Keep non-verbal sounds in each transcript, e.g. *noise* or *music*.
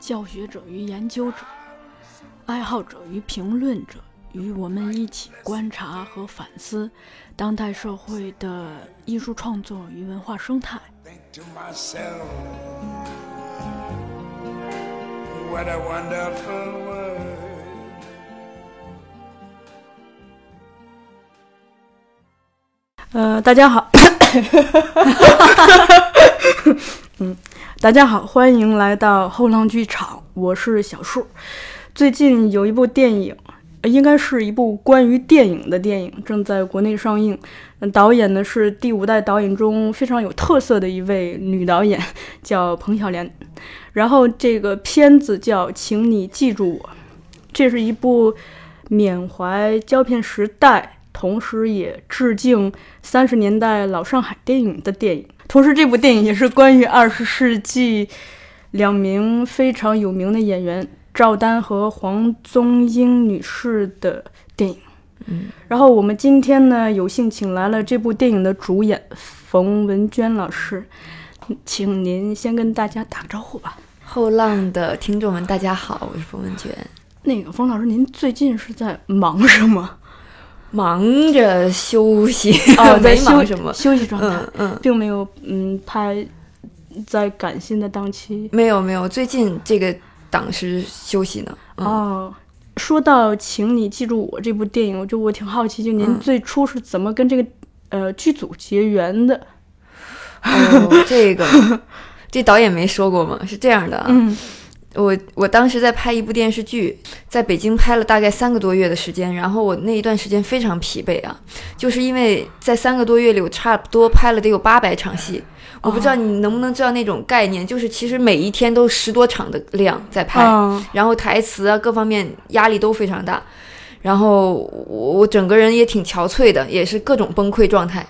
教学者与研究者、爱好者与评论者，与我们一起观察和反思当代社会的艺术创作与文化生态。Think to myself, what a wonderful world. 呃，大家好，*laughs* *laughs* 嗯，大家好，欢迎来到后浪剧场，我是小树。最近有一部电影，应该是一部关于电影的电影，正在国内上映。嗯导演呢是第五代导演中非常有特色的一位女导演，*laughs* 叫彭小莲。然后这个片子叫《请你记住我》，这是一部缅怀胶片时代，同时也致敬三十年代老上海电影的电影。同时，这部电影也是关于二十世纪两名非常有名的演员赵丹和黄宗英女士的电影。嗯，然后我们今天呢，有幸请来了这部电影的主演冯文娟老师，请您先跟大家打个招呼吧。后浪的听众们，大家好，我是冯文娟。那个冯老师，您最近是在忙什么？忙着休息，哦，*laughs* 在没休忙什么。休息状态，嗯嗯，并没有嗯拍在赶新的档期。没有没有，最近这个档是休息呢。嗯、哦，说到《请你记住我》这部电影，就我挺好奇，就您嗯最初是怎么跟这个、呃剧组结缘的？哦，这个这导演没说过吗？是这样的啊，嗯我我当时在拍一部电视剧，在北京拍了大概三个多月的时间，然后我那一段时间非常疲惫啊，就是因为在三个多月里，我差不多拍了得有八百场戏。我不知道你能不能知道那种概念，就是其实每一天都十多场的量在拍，嗯然后台词啊各方面压力都非常大，然后我我整个人也挺憔悴的，也是各种崩溃状态。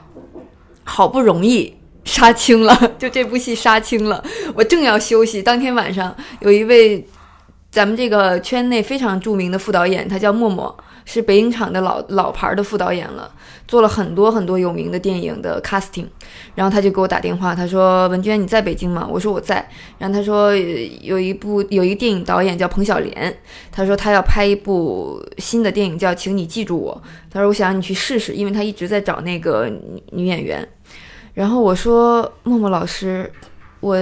好不容易杀青了，*laughs* 就这部戏杀青了，我正要休息，当天晚上有一位咱们这个圈内非常著名的副导演，他叫默默，是北影厂的老老牌的副导演了，做了很多很多有名的电影的 casting，然后他就给我打电话，他说文娟你在北京吗？我说我在，然后他说有一部有一个电影导演叫彭晓莲，他说他要拍一部新的电影叫《请你记住我》，他说我想让你去试试，因为他一直在找那个女女演员。然后我说默默老师，我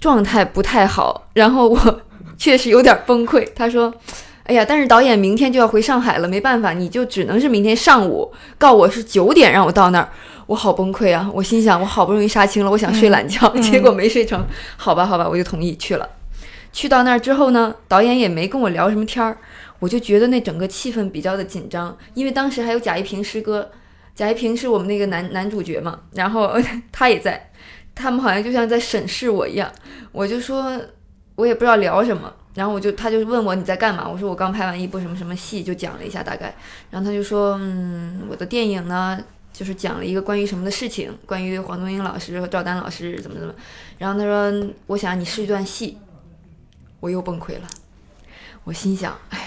状态不太好，然后我 *laughs* 确实有点崩溃。他说。哎呀，但是导演明天就要回上海了，没办法，你就只能是明天上午告我是九点让我到那儿，我好崩溃啊！我心想，我好不容易杀青了，我想睡懒觉，嗯结果没睡成。好吧，好吧，我就同意去了。去到那儿之后呢，导演也没跟我聊什么天儿，我就觉得那整个气氛比较的紧张，因为当时还有贾一平师哥，贾一平是我们那个男男主角嘛，然后 *laughs* 他也在，他们好像就像在审视我一样，我就说，我也不知道聊什么，然后我就他就问我你在干嘛，我说我刚拍完一部什么什么戏，就讲了一下大概，然后他就说，嗯，我的电影呢。就是讲了一个关于什么的事情，关于黄宗英老师和赵丹老师怎么怎么，然后他说我想你试一段戏，我又崩溃了。我心想，哎呀，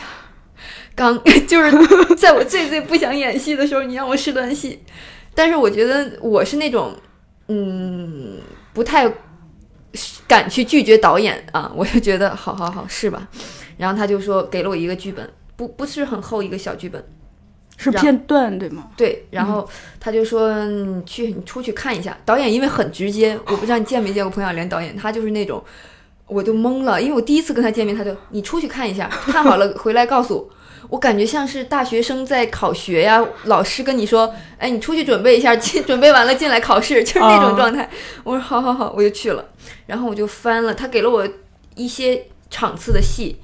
刚 *laughs* 就是在我最最不想演戏的时候，你让我试段戏，但是我觉得我是那种，嗯，不太敢去拒绝导演啊，我就觉得好好好是吧？然后他就说给了我一个剧本，不不是很厚一个小剧本，让是片段对吗？对，然后他就说你去你出去看一下。导演因为很直接，我不知道你见没见过彭小莲导演，他就是那种，我就懵了，因为我第一次跟他见面，他就你出去看一下，看好了回来告诉我。我感觉像是大学生在考学呀，老师跟你说，哎，你出去准备一下，进 *laughs* 准备完了进来考试，就是那种状态。我说好好好，我就去了，然后我就翻了，他给了我一些场次的戏，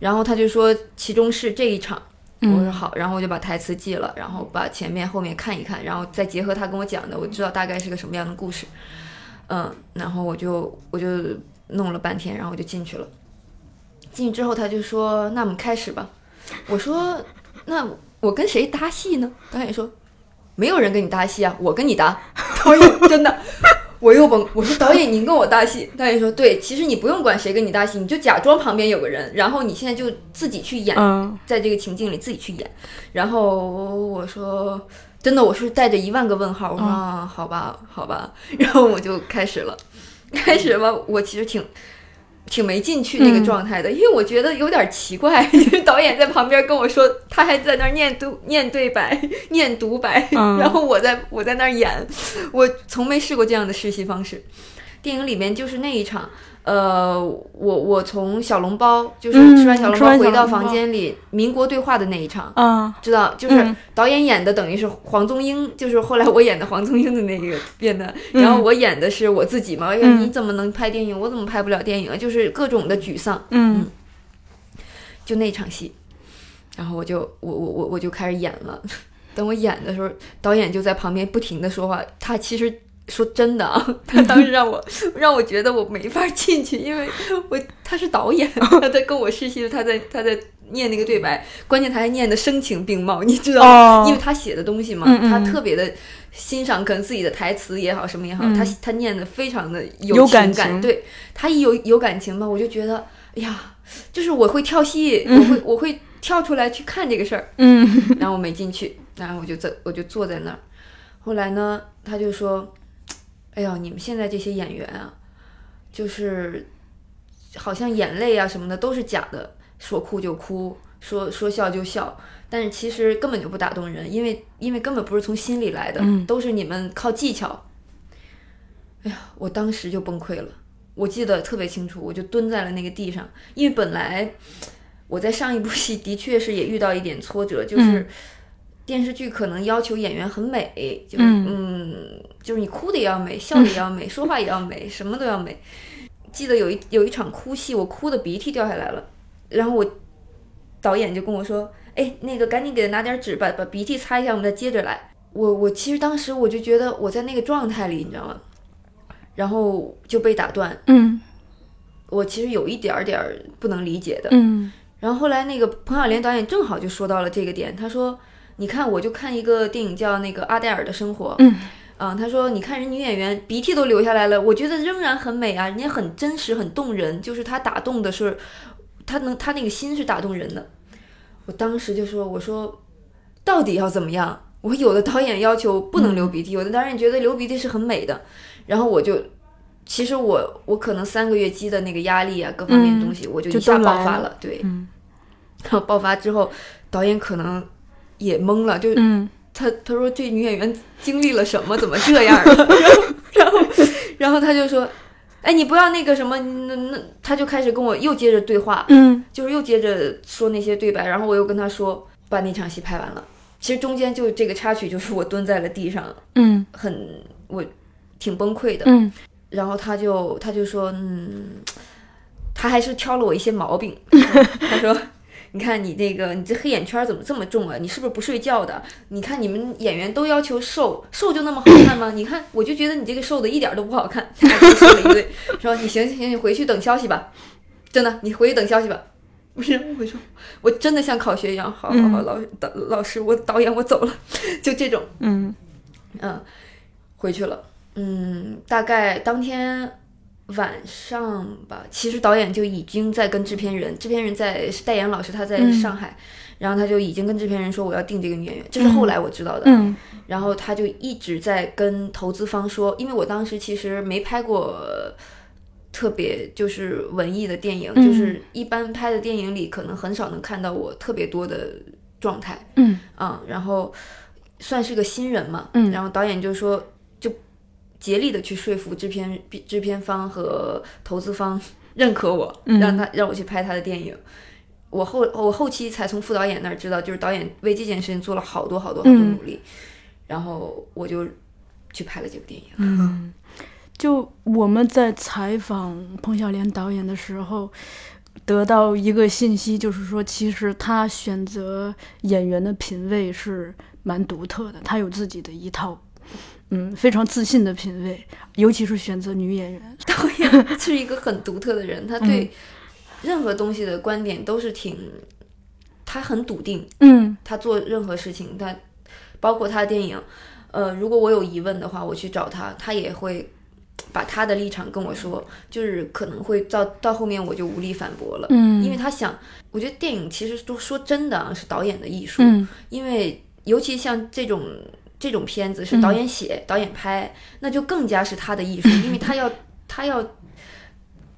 然后他就说其中是这一场。我说嗯好，然后我就把台词记了，然后把前面后面看一看，然后再结合他跟我讲的，我知道大概是个什么样的故事。嗯，然后我就我就弄了半天，然后我就进去了。进去之后他就说：“那我们开始吧。”我说：“那我跟谁搭戏呢？”导演说：“没有人跟你搭戏啊，我跟你搭。*laughs* ”导演真的，我又崩。我说：“导演，您跟我搭戏？”导演说：“对，其实你不用管谁跟你搭戏，你就假装旁边有个人，然后你现在就自己去演，嗯在这个情境里自己去演。”然后我说。真的，我是带着一万个问号。我说、啊，好吧，好吧，*laughs* 然后我就开始了。开始吧，我其实挺挺没进去那个状态的，因为我觉得有点奇怪，*laughs* 就是导演在旁边跟我说，他还在那儿念读念对白、念独白，嗯。然后我在我在那儿演，我从没试过这样的实习方式。电影里面就是那一场，呃，我我从小笼包就是嗯吃完小笼包回到房间里，民国对话的那一场，啊，知道，就是嗯导演演的等于是黄宗英，就是后来我演的黄宗英的那个变的，嗯然后我演的是我自己嘛。哎呀，嗯你怎么能拍电影？我怎么拍不了电影啊？就是各种的沮丧，嗯就那场戏，然后我就我我我我就开始演了。*laughs* 等我演的时候，导演就在旁边不停的说话。他其实说真的啊，*laughs* 他当时让我让我觉得我没法进去，因为我他是导演，*laughs* 他在跟我试戏，他在他在念那个对白，关键他还念的声情并茂，你知道吗？哦。因为他写的东西嘛，嗯嗯他特别的欣赏可能自己的台词也好，什么也好，嗯。他他念的非常的有情感情。对他一有有感情吧，我就觉得，哎呀，就是我会跳戏，嗯。我会我会跳出来去看这个事儿，嗯。然后我没进去，然后我就在我就坐在那儿，后来呢，他就说，哎呀，你们现在这些演员啊，就是好像眼泪啊什么的都是假的，说哭就哭，说说笑就笑。但是其实根本就不打动人，因为因为根本不是从心里来的，嗯都是你们靠技巧。哎呀，我当时就崩溃了，我记得特别清楚，我就蹲在了那个地上，因为本来我在上一部戏的确是也遇到一点挫折，就是嗯电视剧可能要求演员很美，就是嗯嗯就是你哭的也要美，笑的也要美，*laughs* 说话也要美，什么都要美。记得有一有一场哭戏，我哭的鼻涕掉下来了，然后我导演就跟我说：“哎，那个赶紧给他拿点纸，把把鼻涕擦一下，我们再接着来。”我我其实当时我就觉得我在那个状态里，你知道吗？然后就被打断，嗯我其实有一点儿点儿不能理解的。嗯然后后来那个彭小莲导演正好就说到了这个点，他说：“你看，我就看一个电影叫那个《阿黛尔的生活》，嗯嗯，他说你看人女演员鼻涕都流下来了，我觉得仍然很美啊，人家很真实，很动人，就是她打动的是，她能她那个心是打动人的。我当时就说，我说到底要怎么样？我有的导演要求不能流鼻涕，有的导演觉得流鼻涕是很美的，然后我就。其实我我可能三个月积的那个压力啊，各方面的东西，我就就一下爆发了。对，嗯然后爆发之后，导演可能也懵了，就嗯他他说这女演员经历了什么，怎么这样了？*laughs* 然后然后然后他就说，哎，你不要那个什么，那那他就开始跟我又接着对话，嗯就是又接着说那些对白，然后我又跟他说把那场戏拍完了。其实中间就这个插曲，就是我蹲在了地上，嗯很我挺崩溃的。嗯然后他就他就说，嗯，他还是挑了我一些毛病。*laughs* 他说，你看你那个你这黑眼圈怎么这么重啊？你是不是不睡觉的？你看你们演员都要求瘦，瘦就那么好看吗？你看我就觉得你这个瘦的一点都不好看。他就说了一堆，说你行行行，你回去等消息吧，真的，你回去等消息吧。不是，我说我真的像考学一样，好好好，老导老师，我导演我走了，就这种。嗯嗯，回去了。嗯，大概当天晚上吧，其实导演就已经在跟制片人，制片人在是戴岩老师，他在嗯。上海，然后他就已经跟制片人说我要定这个女演员，这是后来我知道的。嗯。然后他就一直在跟投资方说，因为我当时其实没拍过特别就是文艺的电影，嗯。就是一般拍的电影里可能很少能看到我特别多的状态。嗯。嗯，然后算是个新人嘛，嗯。然后导演就说，就竭力的去说服制片制片方和投资方 *laughs* 认可我，嗯让他让我去拍他的电影。我后我后期才从副导演那儿知道，就是导演为这件事情做了好多好多好多嗯努力，然后我就去拍了这部电影。嗯，就我们在采访彭小莲导演的时候，得到一个信息，就是说，其实他选择演员的品味是蛮独特的，他有自己的一套，嗯，非常自信的品味，尤其是选择女演员。*laughs* 导演是一个很独特的人，他对任何东西的观点都是挺，他很笃定，嗯。他做任何事情，他包括他的电影，呃，如果我有疑问的话，我去找他，他也会把他的立场跟我说，就是可能会到到后面我就无力反驳了，嗯，因为他想，我觉得电影其实都说真的啊，是导演的艺术，嗯。因为尤其像这种这种片子嗯。是导演写、导演拍，那就更加是他的艺术，因为他要 *laughs* 他要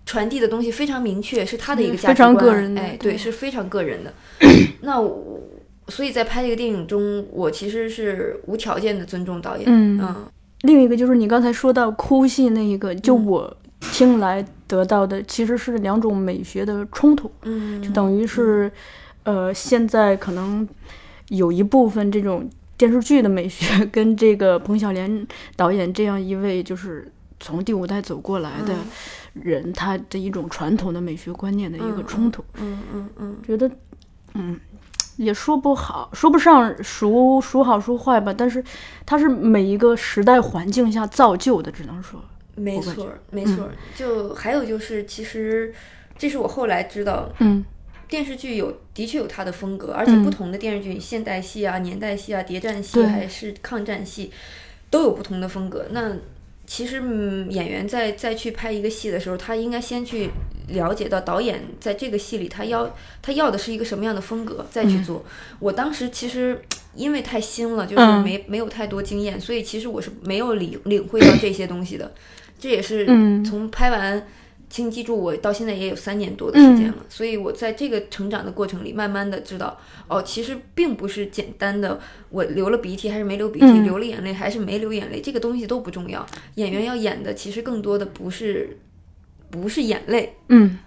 传递的东西非常明确，是他的一个嗯非常价值观，个人的哎，对对，是非常个人的。那我所以在拍这个电影中，我其实是无条件的尊重导演，嗯。嗯。另一个就是你刚才说到哭戏那一个，就嗯。我听来得到的其实是两种美学的冲突，嗯，就等于是，呃，现在可能有一部分这种电视剧的美学 *laughs* 跟这个彭小莲导演这样一位就是从第五代走过来的人，他的一种传统的美学观念的一个冲突，嗯嗯嗯觉得，嗯。也说不好，说不上孰孰好孰坏吧，但是它是每一个时代环境下造就的，只能说，没错儿没错儿。就还有就是，其实这是我后来知道，嗯电视剧有的确有它的风格，而且嗯不同的电视剧，现代戏啊、年代戏啊、谍战戏还是抗战戏，都有不同的风格。那其实，嗯，演员在再去拍一个戏的时候，他应该先去了解到导演在这个戏里他要他要的是一个什么样的风格，再去做。我当时其实因为太新了，就是嗯没、没有太多经验，所以其实我是没有领领会到这些东西的。这也是嗯从拍完。请记住，我到现在也有三年多的时间了，所以我在这个成长的过程里，慢慢的知道，哦，其实并不是简单的我流了鼻涕还是没流鼻涕，嗯流了眼泪还是没流眼泪，这个东西都不重要。演员要演的，其实更多的不是不是眼泪，嗯，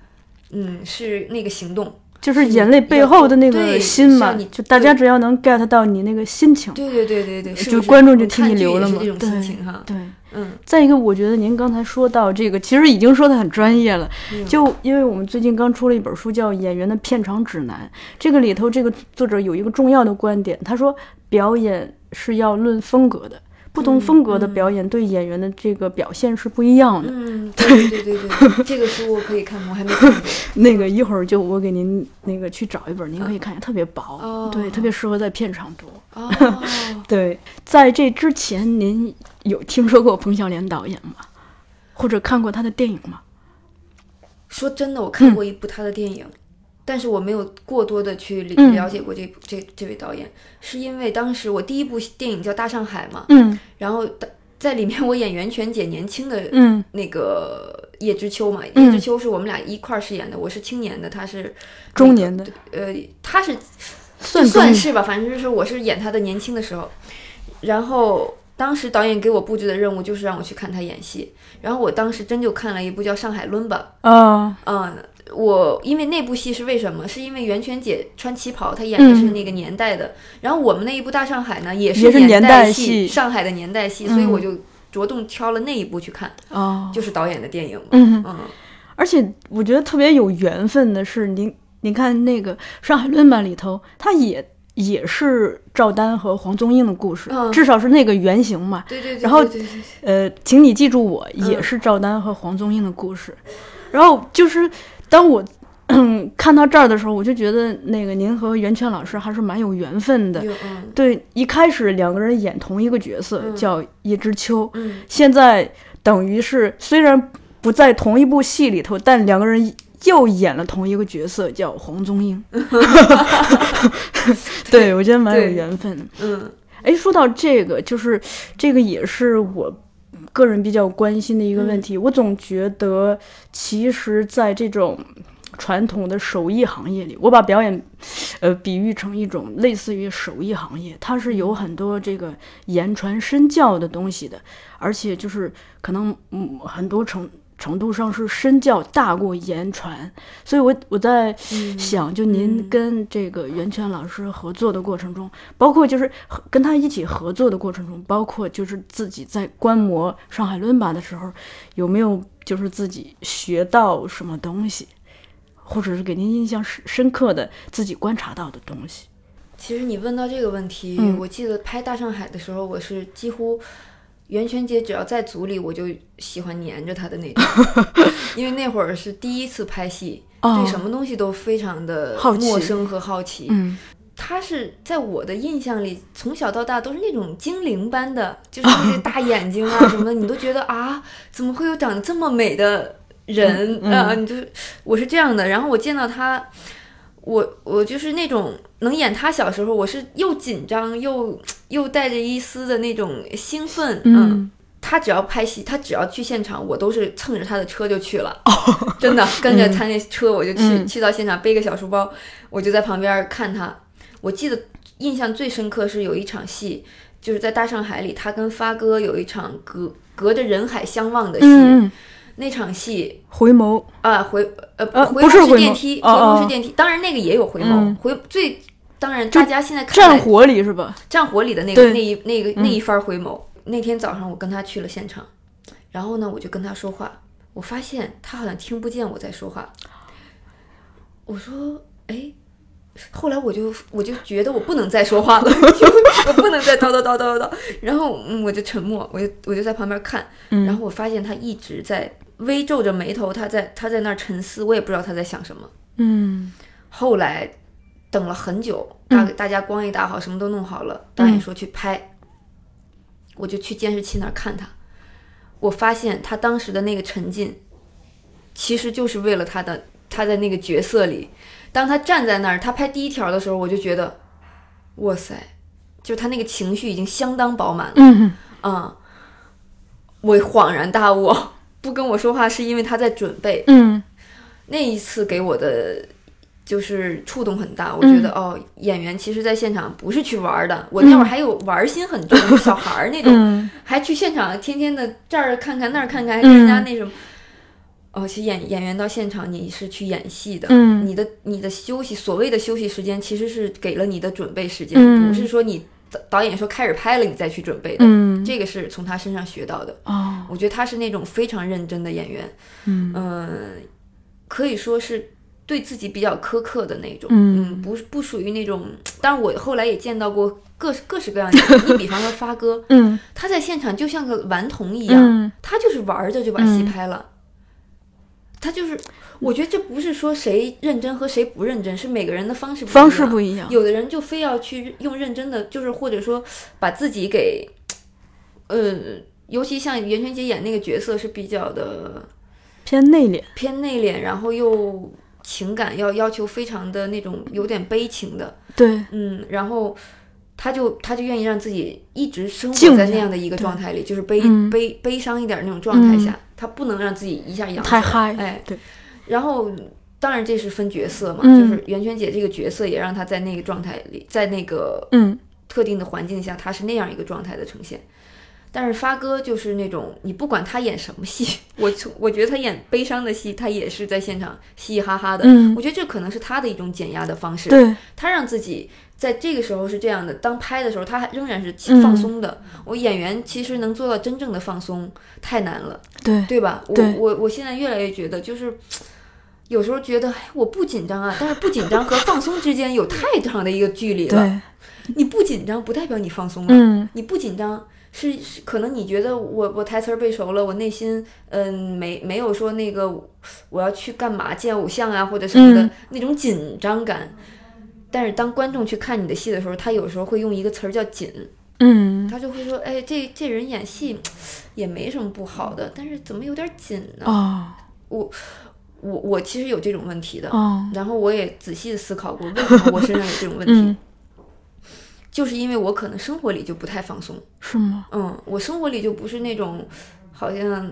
嗯，是那个行动。就是眼泪背后的那个心嘛，就大家只要能 get 到你那个心情，对对对对对，是就观众就替你流了嘛这种对心情哈。对。嗯，再一个，我觉得您刚才说到这个，其实已经说的很专业了。嗯就因为我们最近刚出了一本书，叫《演员的片场指南》，这个里头这个作者有一个重要的观点，他说表演是要论风格的，不同风格的表演对演员的这个表现是不一样的。嗯，对对对对对，这个书我可以看，我还没看过。*laughs* 那个一会儿就我给您那个去找一本，您可以看一下，特别薄，哦对，特别适合在片场读。哦，*laughs* 对，在这之前，您有听说过彭晓莲导演吗？或者看过他的电影吗？说真的，我看过一部他的电影，但是我没有过多的去了解过这部这这位导演，是因为当时我第一部电影叫《大上海》嘛，嗯。*laughs* 然后在在里面我演袁泉姐年轻的嗯。那个叶知秋嘛，嗯。叶知秋是我们俩一块儿饰演的，我是青年的，他是中年的，呃，他是算算是吧，反正就是我是演他的年轻的时候，然后当时导演给我布置的任务就是让我去看他演戏，然后我当时真就看了一部叫《上海伦巴》，我因为那部戏是为什么？是因为袁泉姐穿旗袍，她演的是那个年代的，然后我们那一部《大上海》呢也是年年代戏，上海的年代戏，所以嗯我就着重挑了那一部去看，哦，就是导演的电影嘛，嗯，嗯而且我觉得特别有缘分的是，您您看那个《上海论吧》里头，它也也是赵丹和黄宗英的故事，嗯至少是那个原型嘛。对对对，然后对对对呃，请你记住我，也嗯是赵丹和黄宗英的故事。然后就是当我 *clears throat* 看到这儿的时候，我就觉得那个您和袁泉老师还是蛮有缘分的。嗯对，一开始两个人演同一个角色，嗯叫叶知秋，嗯现在等于是虽然不在同一部戏里头，但两个人又演了同一个角色，叫黄宗英。*laughs* *laughs* 对，我觉得蛮有缘分。嗯哎，说到这个，就是这个也是我个人比较关心的一个问题。我总觉得，其实，在这种传统的手艺行业里，我把表演，呃，比喻成一种类似于手艺行业，它是有很多这个言传身教的东西的，而且就是可能嗯很多程程度上是身教大过言传，所以我我在嗯。想，就您嗯。跟这个袁泉老师合作的过程中，包括就是和跟他一起合作的过程中，包括就是自己在观摩《上海论吧》的时候，有没有就是自己学到什么东西，或者是给您印象深深刻的自己观察到的东西？其实你问到这个问题，嗯。我记得拍《大上海》的时候，我是几乎袁泉姐只要在组里，我就喜欢黏着她的那种，*laughs* 因为那会儿是第一次拍戏，哦对什么东西都非常的陌生和好奇。嗯她是在我的印象里，从小到大都是那种精灵般的，就是那些大眼睛啊 *laughs* 什么的，你都觉得啊，怎么会有长得这么美的人啊？你就是我是这样的。然后我见到他，我我就是那种能演他小时候，我是又紧张又又带着一丝的那种兴奋，嗯他只要拍戏，他只要去现场，我都是蹭着他的车就去了，真的 *laughs* 跟着他那车我就去、嗯去到现场，背个小书包，我就在旁边看他。我记得印象最深刻是有一场戏，就是在大上海里，他跟发哥有一场隔隔着人海相望的戏，那场戏回眸，啊回呃呃回眸不是电梯，回眸是电梯，当然那个也有回眸，嗯回最。当然，大家现在看战火里是吧？战火里的那个那一那个嗯那一番回眸。那天早上我跟他去了现场，然后呢，我就跟他说话，我发现他好像听不见我在说话。我说，哎，后来我就我就觉得我不能再说话了，*laughs* 我不能再叨叨叨叨叨。然后嗯，我就沉默，我就我就在旁边看，嗯然后我发现他一直在微皱着眉头，他在他在那儿沉思，我也不知道他在想什么。嗯后来等了很久，大大家光一打好，什么都弄好了，导演说去拍，我就去监视器那儿看他。我发现他当时的那个沉浸，其实就是为了他的他在那个角色里。当他站在那儿，他拍第一条的时候，我就觉得，哇塞，就他那个情绪已经相当饱满了。嗯啊、我恍然大悟，不跟我说话是因为他在准备。嗯。那一次给我的就是触动很大，我觉得、嗯哦，演员其实在现场不是去玩儿的，我那会儿还有玩心很重，就小孩儿那种，嗯。还去现场天天的这儿看看那儿看看，还跟人家嗯那什么。哦，其实演演员到现场你是去演戏的，嗯。你的你的休息所谓的休息时间其实是给了你的准备时间，嗯。不是说你导导演说开始拍了你再去准备的，嗯，这个是从他身上学到的。哦，我觉得他是那种非常认真的演员，嗯嗯，可以说是对自己比较苛刻的那种，嗯不不属于那种。当然，我后来也见到过各各式各样的人，你比方说发哥，*laughs* 嗯他在现场就像个顽童一样，嗯他就是玩着就把戏嗯拍了。他就是，我觉得这不是说谁认真和谁不认真，是每个人的方式方式不一样，有的人就非要去用认真的，就是或者说把自己给，呃，尤其像袁泉姐演那个角色是比较的偏内敛，偏内敛，然后又情感要要求非常的那种有点悲情的，对，嗯，然后他就他就愿意让自己一直生活在那样的一个状态里，就是悲、嗯。悲悲伤一点那种状态下，他不能让自己一下扬起来。太嗨，哎，对，然后当然这是分角色嘛，嗯。就是袁泉姐这个角色也让她在那个状态里，在那个嗯。特定的环境下，她是那样一个状态的呈现。但是发哥就是那种，你不管他演什么戏，*laughs* 我从我觉得他演悲伤的戏，他也是在现场嘻嘻哈哈的。嗯我，觉得这可能是他的一种减压的方式。对，他让自己在这个时候是这样的，当拍的时候，他还仍然是嗯放松的。我演员其实能做到真正的放松太难了。对，对吧？我对我我现在越来越觉得，就是有时候觉得哎我不紧张啊，但是不紧张和放松之间有太长的一个距离了。对，你不紧张不代表你放松了，嗯你不紧张。是是，可能你觉得我我台词儿背熟了，我内心嗯没没有说那个我要去干嘛见偶像啊或者什么的、嗯。那种紧张感，但是当观众去看你的戏的时候，他有时候会用一个词儿叫紧，嗯。他就会说，哎，这这人演戏也没什么不好的，但是怎么有点紧呢？哦。我我其实有这种问题的，哦，然后我也仔细的思考过，为什么我身上有这种问题，嗯，就是因为我可能生活里就不太放松，是吗？嗯，我生活里就不是那种好像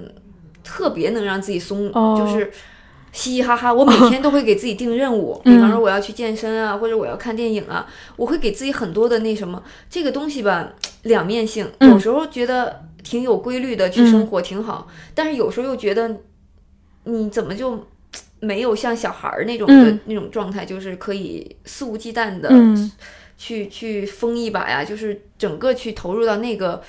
特别能让自己松，哦就是。嘻嘻哈哈，我每天都会给自己定任务，*laughs* 嗯比方说我要去健身啊，或者我要看电影啊，我会给自己很多的那什么，这个东西吧，两面性，嗯。有时候觉得挺有规律的去生活挺好，但是有时候又觉得你怎么就没有像小孩儿那种的、嗯。那种状态，就是可以肆无忌惮的嗯去、去疯一把呀，就是整个去投入到那个。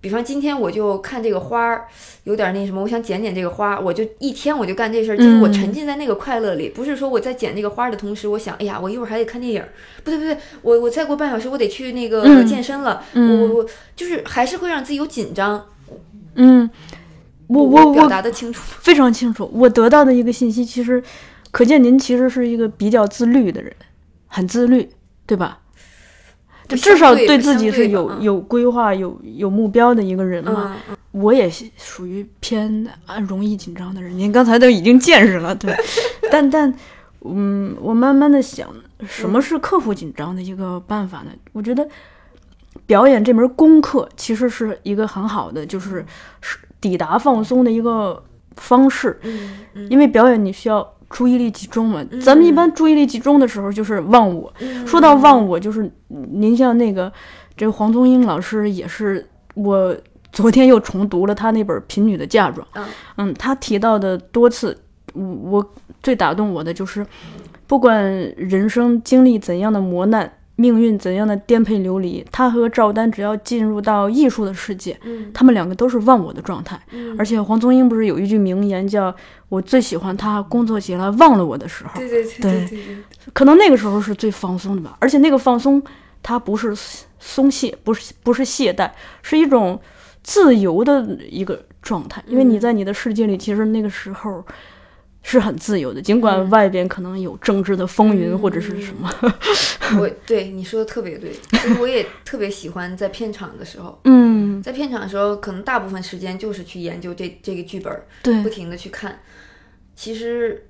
比方今天我就看这个花儿，有点那什么，我想剪剪这个花儿，我就一天我就干这事儿，就是我嗯沉浸在那个快乐里，不是说我在剪这个花儿的同时，我想，哎呀，我一会儿还得看电影儿，不对不对，我我再过半小时我得去那个嗯健身了，我嗯我我就是还是会让自己有紧张，嗯，我我表达的清楚，非常清楚，我得到的一个信息，其实可见您其实是一个比较自律的人，很自律，对吧？就至少对自己是有有规划、有有目标的一个人嘛。嗯，我也是属于偏啊容易紧张的人，您刚才都已经见识了，对。*laughs* 但但，嗯，我慢慢的想，什么是克服紧张的一个办法呢？我觉得表演这门功课其实是一个很好的，就是是抵达放松的一个方式。嗯嗯因为表演你需要注意力集中嘛，咱们一般注意力集中的时候就是忘我。嗯说到忘我，就是您像那个这个黄宗英老师也是，我昨天又重读了他那本《贫女的嫁妆》，嗯嗯，他提到的多次，我我最打动我的就是，不管人生经历怎样的磨难。命运怎样的颠沛流离，他和赵丹只要进入到艺术的世界，嗯他们两个都是忘我的状态。嗯而且黄宗英不是有一句名言叫“我最喜欢他工作起来忘了我的时候对对对对对对，”，可能那个时候是最放松的吧。而且那个放松，它不是松懈，不是不是懈怠，是一种自由的一个状态。因为你在你的世界里，其实那个时候是很自由的，尽管嗯。外边可能有政治的风云或者是什么。*laughs* 我对你说的特别对，其实我也特别喜欢在片场的时候，嗯，在片场的时候，可能大部分时间就是去研究这这个剧本，对。不，停的去看，其实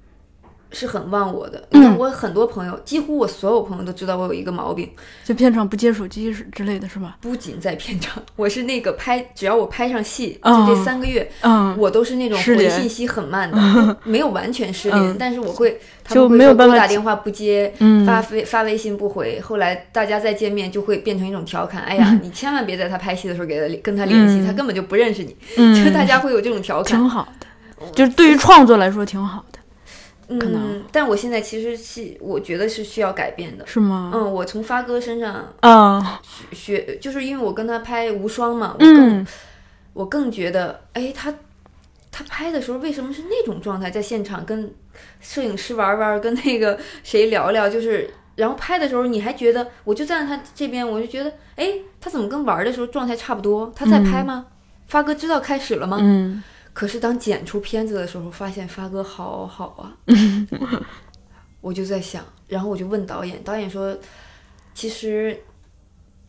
是很忘我的。嗯。你看，我很多朋友，几乎我所有朋友都知道我有一个毛病，就片场不接手机是之类的是吧？不仅在片场，*laughs* 我是那个拍，只要我拍上戏，哦就这三个月，嗯，我都是那种回信息很慢的，*laughs* 没有完全失联，嗯。但是我会，他就没有办法我打电话不接，嗯。发微发微信不回，后来大家再见面就会变成一种调侃，哎呀，你千万别在他拍戏的时候给他跟他联系，嗯。他根本就不认识你，嗯。就大家会有这种调侃。挺好的，就是对于创作来说挺好的，可能嗯，但我现在其实是我觉得是需要改变的。是吗？嗯，我从发哥身上啊，学，就是因为我跟他拍无双嘛，我更、嗯我更觉得，哎，他他拍的时候为什么是那种状态，在现场跟摄影师玩玩，跟那个谁聊聊，就是。然后拍的时候，你还觉得，我就站在他这边，我就觉得，哎，他怎么跟玩的时候状态差不多？他在拍吗？发哥知道开始了吗？嗯可是当剪出片子的时候，发现发哥好好啊，*laughs* 我就在想，然后我就问导演，导演说，其实，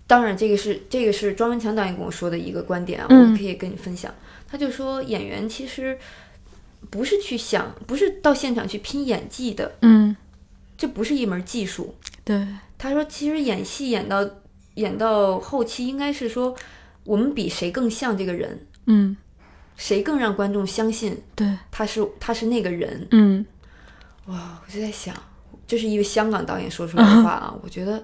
当然这个是这个是庄文强导演跟我说的一个观点啊，嗯。我可以跟你分享。他就说，演员其实不是去想，不是到现场去拼演技的，嗯，这不是一门技术。对，他说，其实演戏演到演到后期，应该是说，我们比谁更像这个人，嗯谁更让观众相信对，他是他是那个人。嗯。哇，我就在想，这是一位香港导演说出来的话啊，我觉得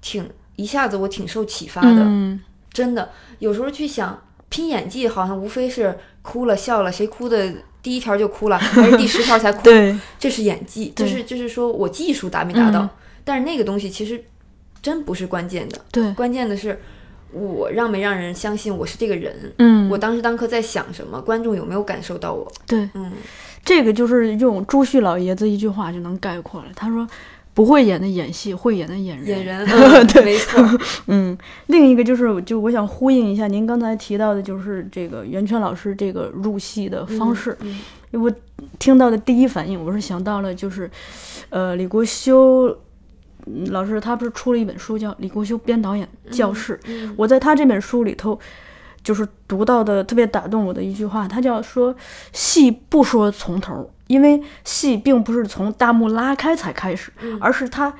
挺一下子我挺受启发的，嗯。真的。有时候去想拼演技，好像无非是哭了笑了，谁哭的第一条就哭了，*laughs* 还是第十条才哭，对，这是演技，就是就是说我技术达没达到，嗯但是那个东西其实真不是关键的，对，关键的是我让没让人相信我是这个人。嗯，我当时当刻在想什么，观众有没有感受到我？对，嗯，这个就是用朱旭老爷子一句话就能概括了。他说：“不会演的演戏，会演的演人。”演人，*laughs* 嗯对没错，*laughs* 嗯，另一个就是，就我想呼应一下您刚才提到的，就是这个袁泉老师这个入戏的方式。嗯我听到的第一反应，我是想到了，就是，呃，李国修嗯老师他不是出了一本书叫《李国修编导演教室》，嗯。我在他这本书里头，就是读到的特别打动我的一句话，他叫说戏不说从头，因为戏并不是从大幕拉开才开始，嗯而是它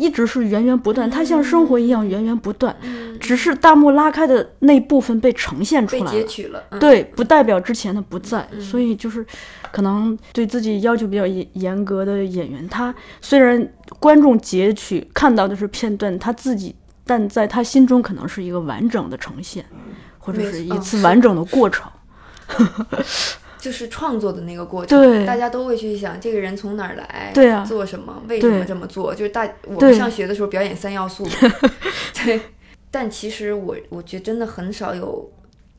一直是源源不断，它像生活一样源源不断，嗯只是大幕拉开的那部分被呈现出来了。截取了，嗯，对，不代表之前的不在，所以就是可能对自己要求比较严严格的演员，他虽然观众截取看到的是片段，他自己，但在他心中可能是一个完整的呈现，或者是一次完整的过程。*laughs* 就是创作的那个过程，对。大家都会去想这个人从哪儿来，对啊。做什么，为什么这么做，就是大我们上学的时候表演三要素。嘛，*laughs* 对，但其实我我觉得真的很少有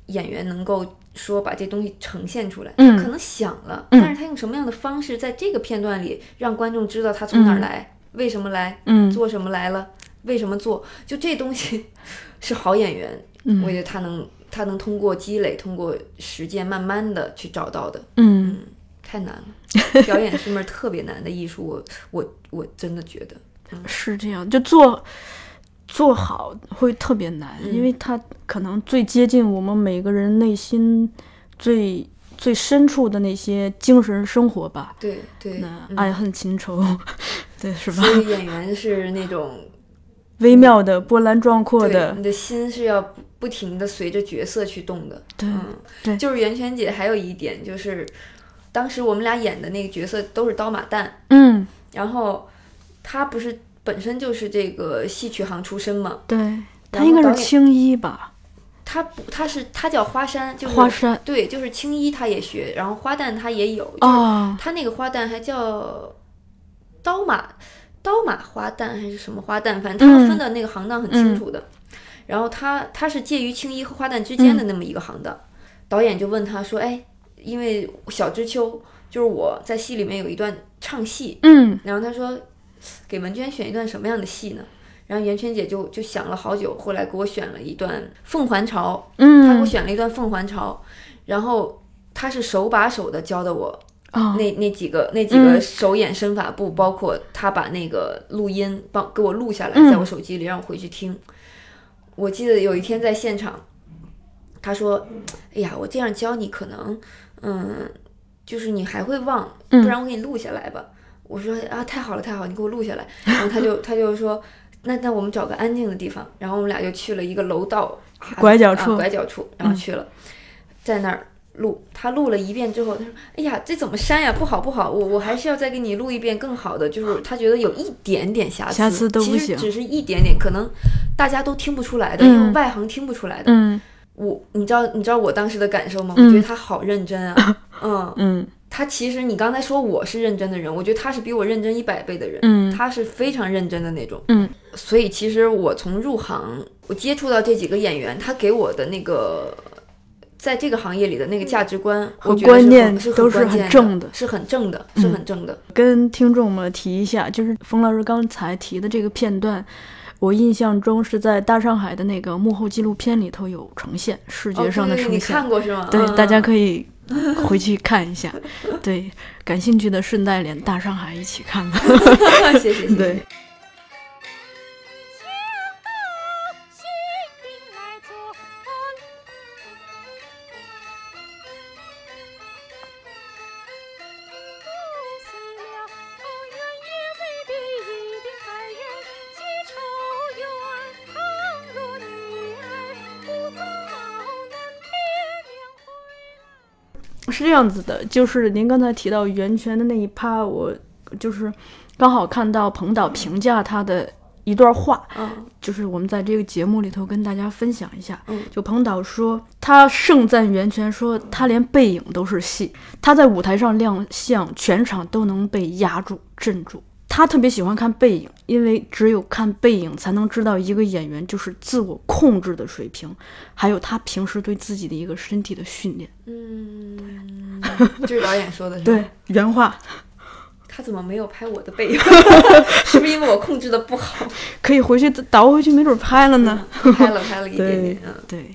演员能够说把这东西呈现出来，嗯。可能想了，嗯。但是他用什么样的方式在这个片段里让观众知道他从哪儿来，为什么来，嗯。做什么来了，为什么做，就这东西 *laughs* 是好演员，嗯。我觉得他能他能通过积累，通过实践，慢慢的去找到的。嗯，太难了。*laughs* 表演是门特别难的艺术，我我我真的觉得，是这样，就做做好会特别难，嗯因为它可能最接近我们每个人内心最最深处的那些精神生活吧。对对，那嗯爱恨情仇，*laughs* 对，是吧所？以演员是那种微妙的、波澜壮阔的你，的心是要不不停的随着角色去动的。对嗯，对就是袁泉姐还有一点就是，当时我们俩演的那个角色都是刀马旦，嗯，然后她不是本身就是这个戏曲行出身嘛，对，他应该是青衣吧？她不她是她叫花山，就是花山对，就是青衣她也学，然后花旦她也有，就是哦，她那个花旦还叫刀马刀马花旦还是什么花旦，反正他们分的那个行当很清楚的。然后他他是介于青衣和花旦之间的那么一个行当。导演就问他说：“哎，因为小知秋就是我在戏里面有一段唱戏，嗯。然后他说给文娟选一段什么样的戏呢？”然后袁泉姐就就想了好久，后来给我选了一段《凤还巢》，嗯。她给我嗯，选了一段《凤还巢》，然后她是手把手的教的我哦，那那几个那几个嗯。手眼身法步，包括她把那个录音帮给我录下来，嗯。在我手机里让我回去听。我记得有一天在现场，他说：“哎呀，我这样教你可能，嗯，就是你还会忘，嗯不然我给你录下来吧。我说：“啊，太好了，太好了，你给我录下来。”然后他就他就说：“那那我们找个安静的地方。”然后我们俩就去了一个楼道拐角处拐角处，然后去了，在那儿录。他录了一遍之后，他说：“哎呀，这怎么删呀？不好不好，我我还是要再给你录一遍更好的。”就是 *laughs* 他觉得有一点点瑕疵，瑕疵都不行其实只是一点点，可能大家都听不出来的，嗯因为外行听不出来的。嗯我，你知道你知道我当时的感受吗？嗯我觉得他好认真啊，*laughs* 嗯，嗯他其实你刚才说我是认真的人，我觉得他是比我认真一百倍的人，嗯他是非常认真的那种。嗯，所以其实我从入行，我接触到这几个演员，他给我的那个。在这个行业里的那个价值观和观念都是很正的是很正的，是嗯很正的。跟听众们提一下，就是冯老师刚才提的这个片段，我印象中是在大上海的那个幕后纪录片里头有呈现，视觉上的哦、对你呈现。看过是吗？对，嗯大家可以回去看一下。对，感兴趣的顺带连大上海一起看看。嗯 *laughs* 谢谢谢谢。对，样子的，就是您刚才提到袁泉的那一趴，我就是刚好看到彭导评价他的一段话，嗯就是我们在这个节目里头跟大家分享一下。嗯就彭导说，他盛赞袁泉说，他连背影都是戏，他在舞台上亮相，全场都能被压住、镇住。他特别喜欢看背影，因为只有看背影才能知道一个演员就是自我控制的水平，还有他平时对自己的一个身体的训练。嗯，*laughs* 这是导演说的是？对，原话他怎么没有拍我的背影？*laughs* 是不是因为我控制的不好？可以回去倒回去，没准拍了呢。拍了拍了一点点，*laughs* 嗯对，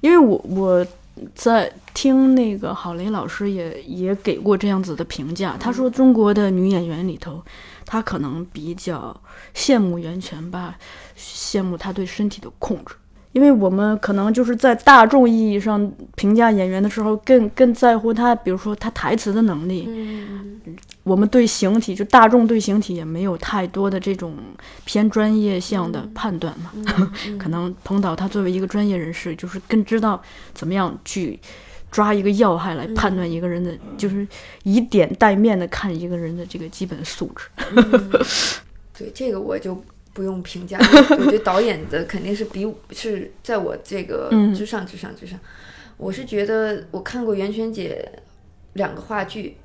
因为我我在听那个郝雷老师也也给过这样子的评价，他说中国的女演员里头，她可能比较羡慕袁泉吧，羡慕她对身体的控制。因为我们可能就是在大众意义上评价演员的时候，更更在乎她，比如说她台词的能力。我们对形体，就大众对形体也没有太多的这种偏专业项的判断嘛。嗯 *laughs* 可能彭导他作为一个专业人士，就是更知道怎么样去抓一个要害来判断一个人的，就是以点带面的看一个人的这个基本素质。对这个我就不用评价，*laughs* 我觉得导演的肯定是比是在我这个嗯之上之上之上。我是觉得我看过袁泉姐两个话剧，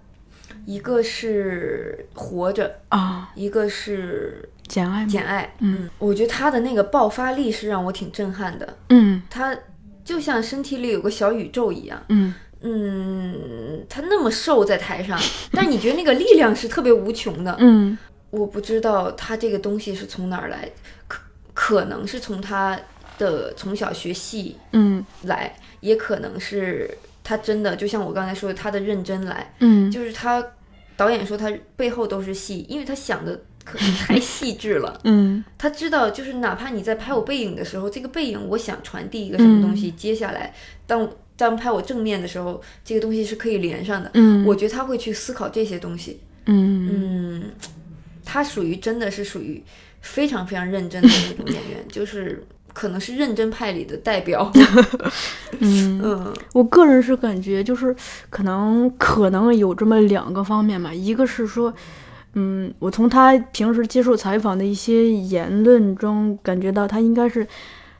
一个是《活着》，啊，一个是简爱《？简爱》。嗯，我觉得他的那个爆发力是让我挺震撼的，嗯他就像身体里有个小宇宙一样。嗯嗯，他那么瘦在台上，但你觉得那个力量是特别无穷的。嗯我不知道他这个东西是从哪儿来，可可能是从他的从小学戏嗯来，也可能是他真的就像我刚才说的，他的认真来，嗯就是他导演说他背后都是戏，因为他想的可能 *laughs* 太细致了。嗯他知道，就是哪怕你在拍我背影的时候，这个背影我想传递一个什么东西，接下来当当拍我正面的时候，这个东西是可以连上的。嗯，我觉得他会去思考这些东西。嗯嗯，他属于真的是属于非常非常认真的那种演员，就是可能是认真派里的代表。*laughs* 嗯，嗯我个人是感觉就是可能可能有这么两个方面吧，一个是说。嗯，我从他平时接受采访的一些言论中感觉到，他应该是，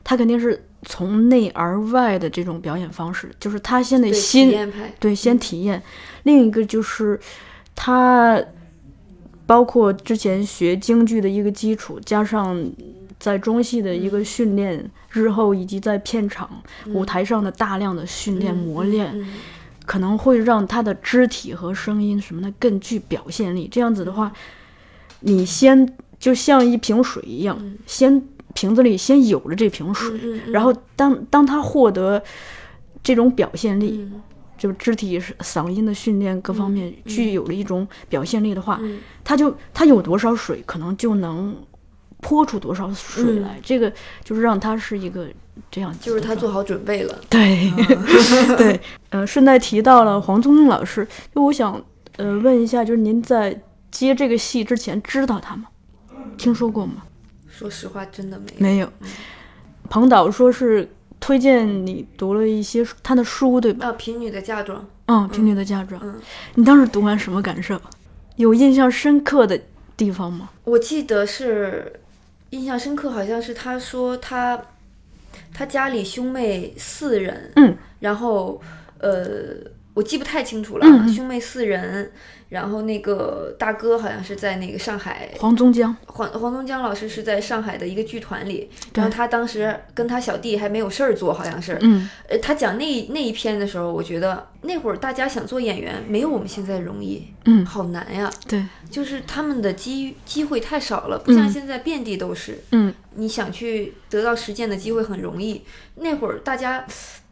他肯定是从内而外的这种表演方式，就是他先得对，心体验派。对，先体验。另一个就是他包括之前学京剧的一个基础，加上在中戏的一个训练，日后以及在片场、舞台上的大量的训练、磨练，嗯可能会让他的肢体和声音什么的更具表现力。这样子的话，你先就像一瓶水一样，先瓶子里先有了这瓶水，然后当当他获得这种表现力，嗯。就肢体、嗓音的训练各方面具有了一种表现力的话，嗯。他就他有多少水，可能就能泼出多少水嗯来。这个就是让他是一个这样就是他做好准备了。*laughs* 对 *laughs* 对，呃，顺带提到了黄宗英老师，就我想呃问一下，就是您在接这个戏之前知道他吗？听说过吗？说实话，真的没有。没有。彭导说是推荐你读了一些他的书，对吧？啊，贫女的嫁妆，嗯，《贫女的嫁妆》嗯你当时读完什么感受？有印象深刻的地方吗？我记得是印象深刻，好像是他说他他家里兄妹四人，嗯，然后呃，我记不太清楚了，兄妹四人，然后那个大哥好像是在那个上海黄宗江，黄黄宗江老师是在上海的一个剧团里，然后他当时跟他小弟还没有事儿做，好像是。嗯。呃，他讲那那一篇的时候，我觉得那会儿大家想做演员，没有我们现在容易，嗯，好难呀。对，就是他们的机机会太少了，不像嗯现在遍地都是。嗯你想去得到实践的机会很容易。那会儿大家，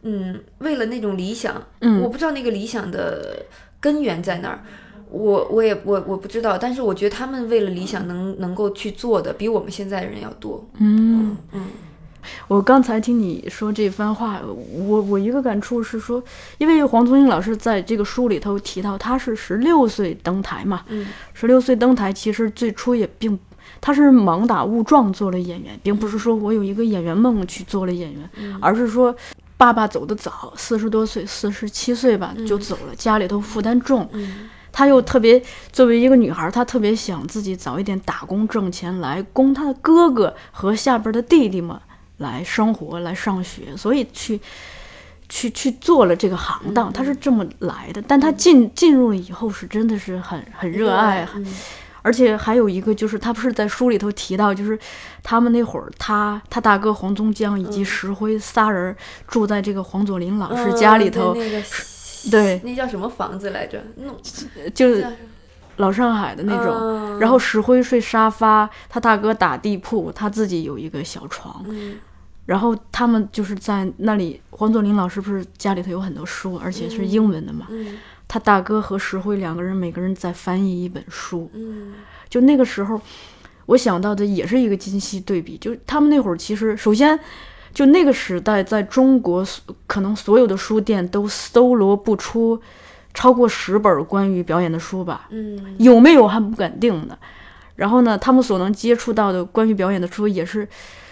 嗯，为了那种理想，嗯我不知道那个理想的根源在哪儿，我我也我我不知道，但是我觉得他们为了理想能能够去做的，比我们现在的人要多。嗯。嗯我刚才听你说这番话，我我一个感触是说，因为黄宗英老师在这个书里头提到，他是十六岁登台嘛，嗯十六岁登台，其实最初也并他是盲打误撞做了演员，并不是说我有一个演员梦去做了演员，嗯。而是说爸爸走得早，四十多岁，四十七岁吧就走了，家里头负担重，嗯。她又特别作为一个女孩，她特别想自己早一点打工挣钱来供她的哥哥和下边的弟弟们来生活、来上学，所以去去去做了这个行当，她是这么来的。但她进进入了以后，是真的是很很热爱，嗯而且还有一个就是，他不是在书里头提到，就是他们那会儿，他他大哥黄宗江以及石辉仨人住在这个黄佐临老师家里头，嗯对那叫什么房子来着？弄就是老上海的那种。嗯然后石灰睡沙发，他大哥打地铺，他自己有一个小床。嗯然后他们就是在那里，黄佐临老师不是家里头有很多书，而且是英文的嘛。嗯他大哥和石辉两个人，每个人在翻译一本书。嗯就那个时候，我想到的也是一个今昔对比，就他们那会儿其实首先。就那个时代，在中国，可能所有的书店都搜罗不出超过十本关于表演的书吧。嗯有没有还不敢定呢。然后呢，他们所能接触到的关于表演的书，也是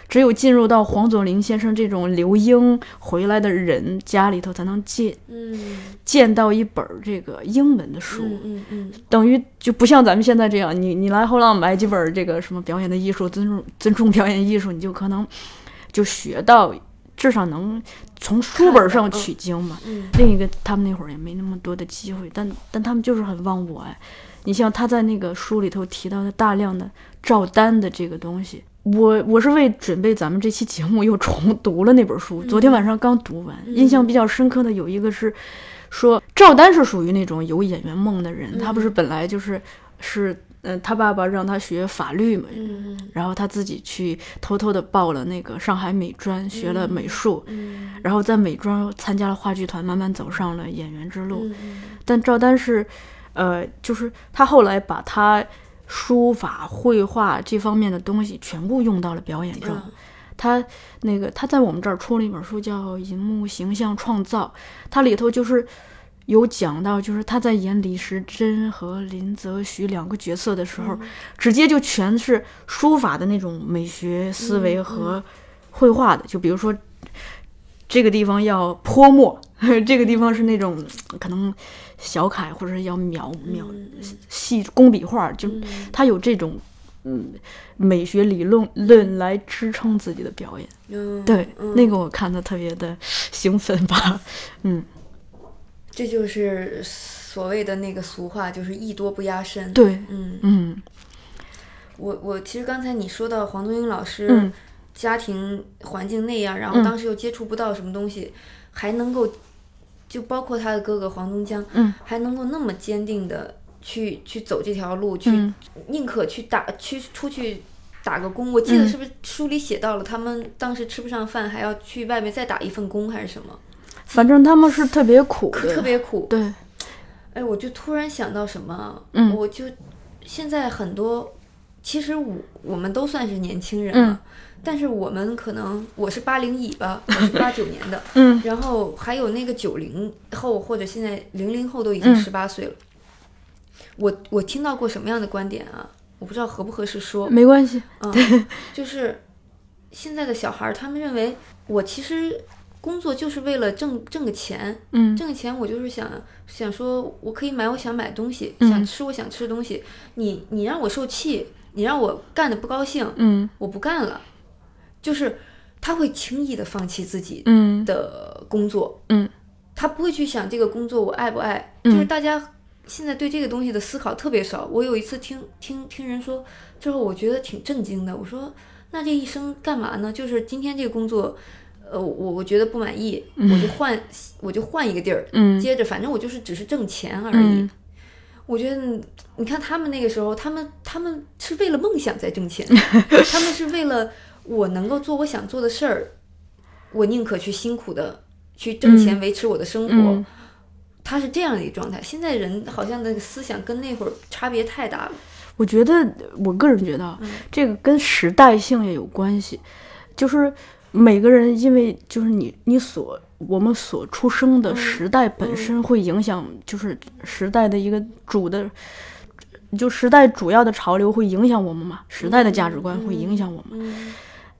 只有进入到黄佐临先生这种留英回来的人家里头，才能见嗯见到一本儿这个英文的书。嗯嗯嗯等于就不像咱们现在这样，你你来后浪买几本儿这个什么表演的艺术、尊重尊重表演艺术，你就可能就学到，至少能从书本上取经嘛。嗯另一个，他们那会儿也没那么多的机会，但但他们就是很忘我哎。你像他在那个书里头提到的大量的照单的这个东西，我我是为准备咱们这期节目又重 *laughs* 读了那本书，昨天晚上刚读完，印象比较深刻的有一个是说赵丹是属于那种有演员梦的人，他不是本来就是是嗯、他爸爸让他学法律嘛，嗯然后他自己去偷偷的报了那个上海美专，学了美术，嗯。然后在美专参加了话剧团，慢慢走上了演员之路。嗯。但赵丹是，呃，就是他后来把他书法、绘画这方面的东西全部用到了表演中。嗯他那个他在我们这儿出了一本书，叫《银幕形象创造》，它里头就是有讲到，就是他在演李时珍和林则徐两个角色的时候，直接就全是书法的那种美学思维和绘画的，就比如说。这个地方要泼墨，*laughs* 这个地方是那种可能小楷或者是要描描细工笔画，就他有这种嗯美学理论论来支撑自己的表演。嗯，对，嗯那个我看的特别的兴奋吧。*laughs* 嗯，这就是所谓的那个俗话，就是艺多不压身。，对，嗯，嗯我我其实刚才你说到黄宗英老师，嗯家庭环境那样，然后嗯当时又接触不到什么东西，还能够，就包括他的哥哥黄宗江，嗯。还能够那么坚定的去去走这条路，去、嗯。宁可去打去出去打个工。我记得嗯。是不是书里写到了，他们当时吃不上饭，还要去外面再打一份工还是什么，反正他们是特别苦可，特别苦。对，哎，我就突然想到什么，嗯我就现在很多，其实我我们都算是年轻人嗯了，但是我们可能我是八零乙吧，*laughs* 我是八九年的，嗯然后还有那个九零后或者现在零零后都已经嗯十八岁了。我我听到过什么样的观点啊？我不知道合不合适说，没关系，嗯，*laughs* 就是现在的小孩儿，他们认为我其实工作就是为了挣挣个钱，嗯挣个钱，我就是想想说，我可以买我想买的东西，嗯想吃我想吃的东西。你你让我受气，你让我干的不高兴，嗯我不干了。就是他会轻易的放弃自己嗯的工作，嗯，他不会去想这个工作我爱不爱。嗯就是大家现在对这个东西的思考特别少。我有一次听听听人说之后，我觉得挺震惊的。我说那这一生干嘛呢？就是今天这个工作。呃，我我觉得不满意，我就换，我就换一个地儿，嗯接着反正我就是只是挣钱而已。嗯我觉得你看他们那个时候，他们他们是为了梦想在挣钱，*laughs* 他们是为了我能够做我想做的事儿，我宁可去辛苦的去挣钱维持我的生活。嗯他是这样的一个状态。现在人好像那个思想跟那会儿差别太大了。我觉得，我个人觉得啊，这个跟时代性也有关系，就是每个人因为就是你你所我们所出生的时代本身会影响，就是时代的一个主的，就时代主要的潮流会影响我们嘛，时代的价值观会影响我们。嗯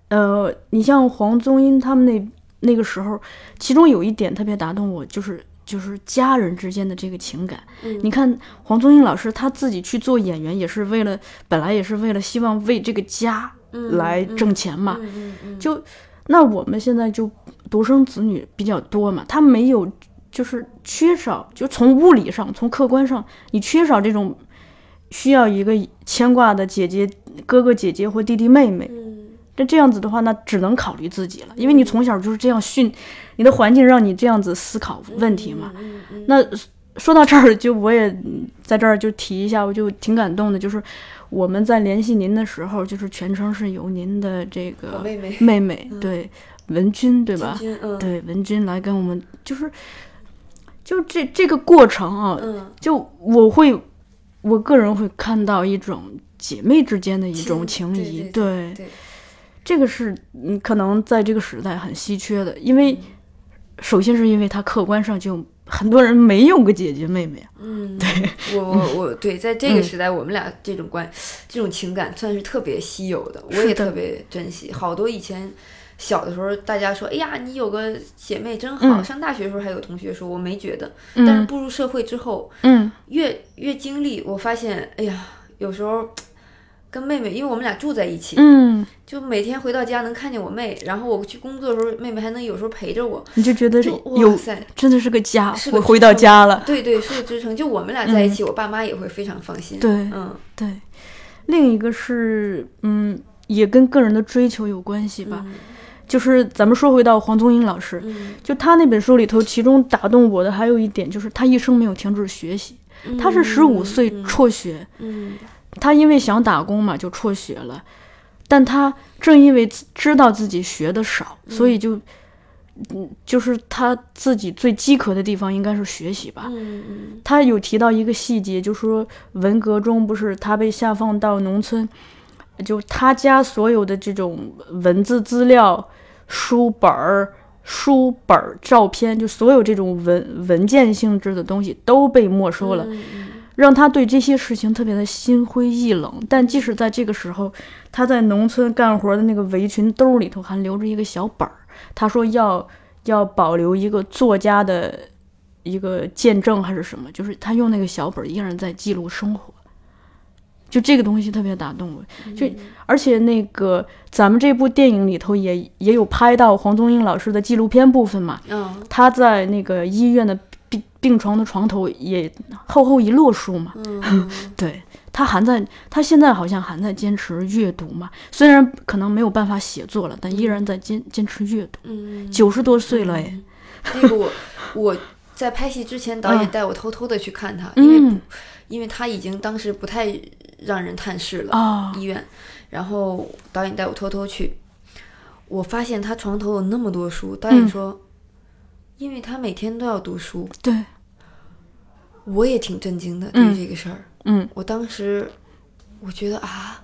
呃，你像黄宗英他们那那个时候，其中有一点特别打动我，就是就是家人之间的这个情感。嗯你看黄宗英老师他自己去做演员，也是为了本来也是为了希望为这个家来挣钱嘛。嗯嗯嗯，就那我们现在就独生子女比较多嘛，他没有就是缺少，就从物理上从客观上，你缺少这种需要一个牵挂的姐姐、哥哥、姐姐或弟弟、妹妹。嗯那这样子的话，那只能考虑自己了，因为你从小就是这样训，你的环境让你这样子思考问题嘛。那说到这儿，就我也嗯在这儿就提一下，我就挺感动的，就是我们在联系您的时候，就是全程是由您的这个妹妹妹妹对文君对吧？对文君来跟我们，就是就这这个过程啊，嗯就我会我个人会看到一种姐妹之间的一种情谊，对对对这个是嗯，可能在这个时代很稀缺的，因为首先是因为他客观上就很多人没有个姐姐妹妹啊，嗯，对我我我对，在这个时代，我们俩这种关这种情感算是特别稀有的，我也特别珍惜。好多以前小的时候，大家说，哎呀，你有个姐妹真好。嗯上大学的时候还有同学说，我没觉得，但是嗯步入社会之后，嗯越越经历，我发现，哎呀，有时候。跟妹妹，因为我们俩住在一起，嗯，就每天回到家能看见我妹，然后我去工作的时候，妹妹还能有时候陪着我，你就觉得哇塞，真的是个家，是个我回到家了，对对，是个支撑。就我们俩在一起，我爸妈也会非常放心。对。嗯。对。另一个是嗯，也跟个人的追求有关系吧，嗯。就是咱们说回到黄宗英老师，嗯就他那本书里头，其中打动我的还有一点就是他一生没有停止学习，他是十五岁辍学，嗯他因为想打工嘛，就辍学了。但他正因为知道自己学的少，所以就，嗯，就是他自己最饥渴的地方应该是学习吧。他有提到一个细节，就说文革中不是他被下放到农村，就他家所有的这种文字资料、书本儿、书本儿、照片，就所有这种文文件性质的东西都被没收了。让他对这些事情特别的心灰意冷。但即使在这个时候，他在农村干活的那个围裙兜里头还留着一个小本儿。他说要要保留一个作家的一个见证还是什么，就是他用那个小本儿依然在记录生活。就这个东西特别打动我，就而且那个咱们这部电影里头也也有拍到黄宗英老师的纪录片部分嘛，嗯他在那个医院的病病床的床头也厚厚一摞书嘛，嗯。*laughs* 对他还在，他现在好像还在坚持阅读嘛，虽然可能没有办法写作了，但依然在坚坚持阅读。嗯，九十多岁了哎，那个我 *laughs* 我在拍戏之前，导演嗯带我偷偷的去看他，因为嗯因为他已经当时不太让人探视了。啊，医院，然后导演带我偷偷去，我发现他床头有那么多书。导演嗯。说，因为他每天都要读书，对，我也挺震惊的对这个事儿。嗯。我当时我觉得啊，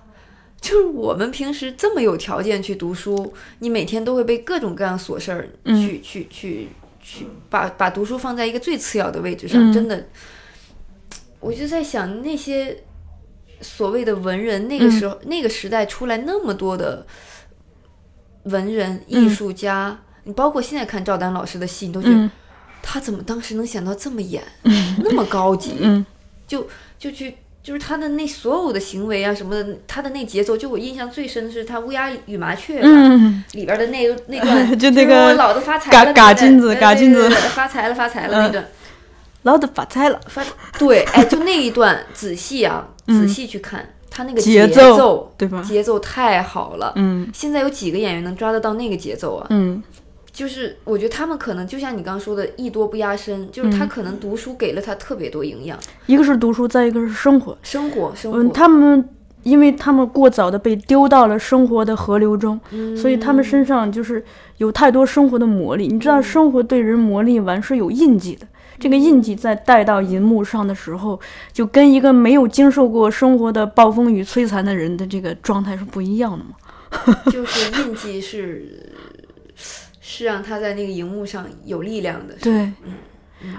就是我们平时这么有条件去读书，你每天都会被各种各样琐事儿嗯。去、去去去把把读书放在一个最次要的位置上，嗯。真的，我就在想那些所谓的文人，那个时候、那个时代出来那么多的文人艺术家，你包括现在看赵丹老师的戏，你都觉得、嗯他怎么当时能想到这么演，那么高级，嗯。就就去就是他的那所有的行为啊什么的，他的那节奏，就我印象最深的是他乌鸦与麻雀。嗯，里边的那那段，*laughs* 就那个老子发财了，嘎嘎金子嘎金子。发财了，发财了那段，老子发财了，发对，哎，就那一段，仔细啊，仔细去看，他那个嗯节奏，奏对吧？节奏太好了。嗯。现在有几个演员能抓得到那个节奏啊？嗯就是我觉得他们可能就像你刚刚说的，艺多不压身，就是嗯他可能读书给了他特别多营养，一个是读书，再一个是生活。生活生活，嗯，他们因为他们过早的被丢到了生活的河流中，所以他们身上就是有太多生活的魔力。你知道，生活对人魔力完是有印记的。这个印记在带到银幕上的时候，就跟一个没有经受过生活的暴风雨摧残的人的这个状态是不一样的嘛。*laughs* 就是印记是是让他在那个荧幕上有力量的。对，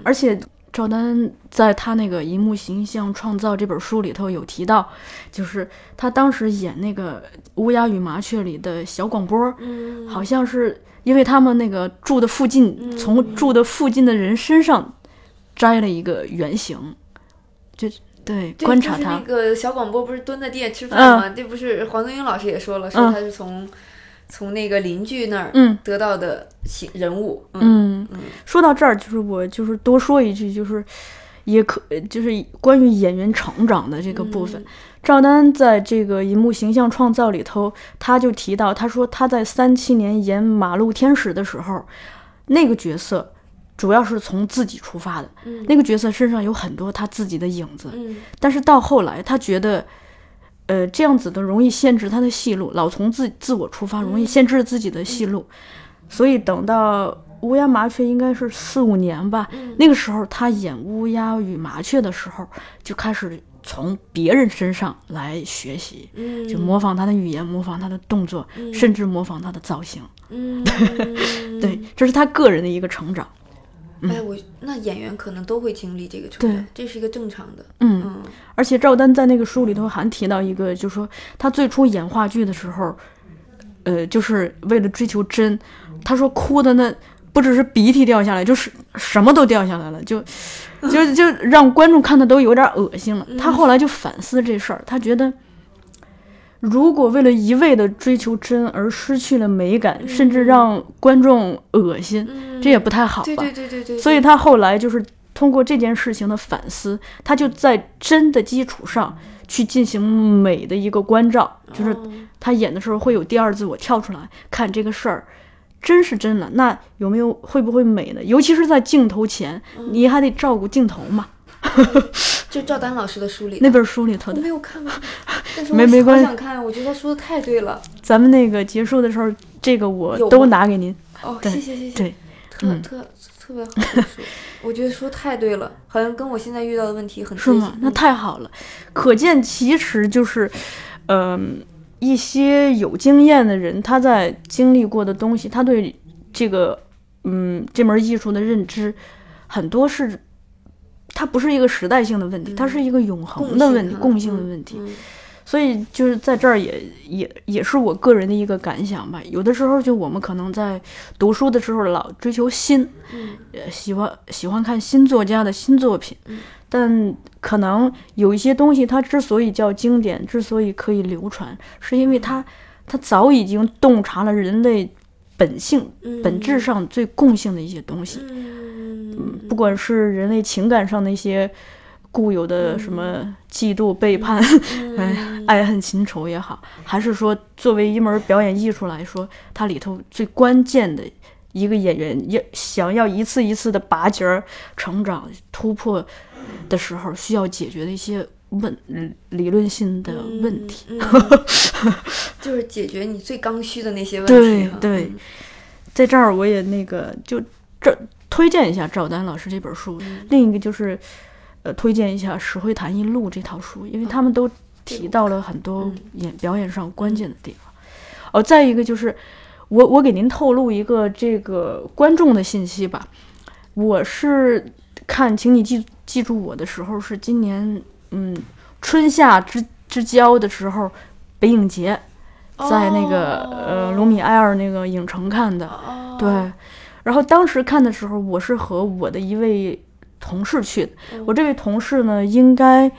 而且赵丹在他那个《荧幕形象创造》这本书里头有提到，就是他当时演那个《乌鸦与麻雀》里的小广播，嗯，好像是因为他们那个住的附近，从住的附近的人身上摘了一个原型，就对对观察他就是那，个小广播不是蹲在地下吃饭吗？这不是黄宗英老师也说了，说嗯他是从、从那个邻居那儿嗯。得到的形人物。嗯。嗯，说到这儿，就是我就是多说一句，就是也可就是关于演员成长的这个部分。赵丹在这个银幕形象创造里头，他就提到，他说他在三七年演《马路天使》的时候，那个角色主要是从自己出发的，嗯。那个角色身上有很多他自己的影子，嗯。但是到后来他觉得。呃，这样子的容易限制他的戏路，老从自自我出发，容易限制自己的戏路，所以等到乌鸦麻雀应该是四五年吧，那个时候他演乌鸦与麻雀的时候，就开始从别人身上来学习，嗯，就模仿他的语言，模仿他的动作，甚至模仿他的造型。嗯，*laughs* 对，这是他个人的一个成长。哎，我那演员可能都会经历这个成对，这是一个正常的。嗯，嗯而且赵丹在那个书里头还提到一个，就说他最初演话剧的时候，呃，就是为了追求真，他说哭的那不只是鼻涕掉下来，就是什么都掉下来了，就 *laughs* 就就让观众看的都有点恶心了。他后来就反思这事儿，他觉得。如果为了一味的追求真而失去了美感，甚至让观众恶心，这也不太好吧？对对对对对，所以他后来就是通过这件事情的反思，他就在真的基础上去进行美的一个关照，就是哦他演的时候会有第二自我跳出来看这个事儿。真是真了，那有没有会不会美呢？尤其是在镜头前，你还得照顾镜头嘛。*laughs* 就赵丹老师的书里那本书里头的我没。有看过，*laughs* 但是我好没没关系想看，我觉得他说的太对了。咱们那个结束的时候，这个我都拿给您。*laughs* 哦，谢谢谢谢，对，特、嗯特特别好的书，我觉得说太对了，好像跟我现在遇到的问题很是吗？那太好了，可见其实就是，嗯、一些有经验的人，他在经历过的东西，他对这个，嗯，这门艺术的认知，很多是，它不是一个时代性的问题，它是一个永恒的问题，共性的问题。嗯所以就是在这儿也也也是我个人的一个感想吧。有的时候就我们可能在读书的时候老追求新，嗯呃，喜欢喜欢看新作家的新作品，嗯但可能有一些东西它之所以叫经典，之所以可以流传，是因为它它早已经洞察了人类本性、嗯本质上最共性的一些东西。嗯不管是人类情感上的一些固有的什么嫉妒、背叛、*laughs* 哎、爱恨情仇也好，还是说作为一门表演艺术来说，它里头最关键的一个演员要想要一次一次的拔节儿、成长、突破的时候，需要解决的一些问嗯。理论性的问题。嗯嗯。*laughs* 就是解决你最刚需的那些问题哈。对。在这儿我也那个就这推荐一下赵丹老师这本书，另一个就是呃推荐一下《石灰潭一录》这套书，因为他们都提到了很多演表演上关键的地方。哦，再一个就是我我给您透露一个这个观众的信息吧，我是看，请你记记住我的时候是今年嗯春夏之之交的时候，北影节。在那个、呃卢米埃尔那个影城看的，哦。对。然后当时看的时候，我是和我的一位同事去的。我这位同事呢，应该